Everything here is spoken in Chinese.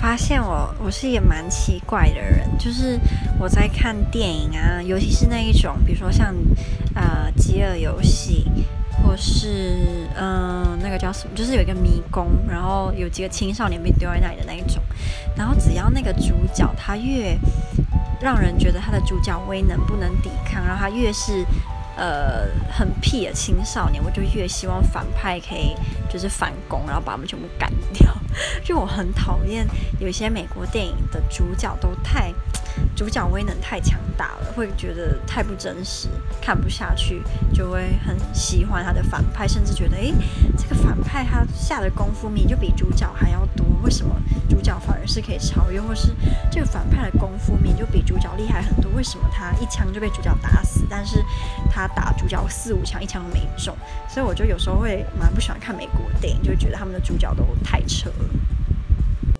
发现我我是一个蛮奇怪的人，就是我在看电影啊，尤其是那一种，比如说像呃《饥饿游戏》，或是嗯、那个叫什么，就是有一个迷宫，然后有几个青少年被丢在那里的那一种，然后只要那个主角他越让人觉得他的主角威能不能抵抗，然后他越是。呃，很屁的青少年，我就越希望反派可以就是反攻，然后把他们全部干掉。就我很讨厌有些美国电影的主角都太主角威能太强大了，会觉得太不真实，看不下去，就会很喜欢他的反派，甚至觉得诶，这个反派他下的功夫，明就比主角还要多，为什么主角反而是可以超越，或是这个反派的功夫明明就比主角厉害很多，为什么他一枪就被主角打死，但是他打主角四五枪，一枪都没中，所以我就有时候会蛮不喜欢看美国电影，就觉得他们的主角都太扯了。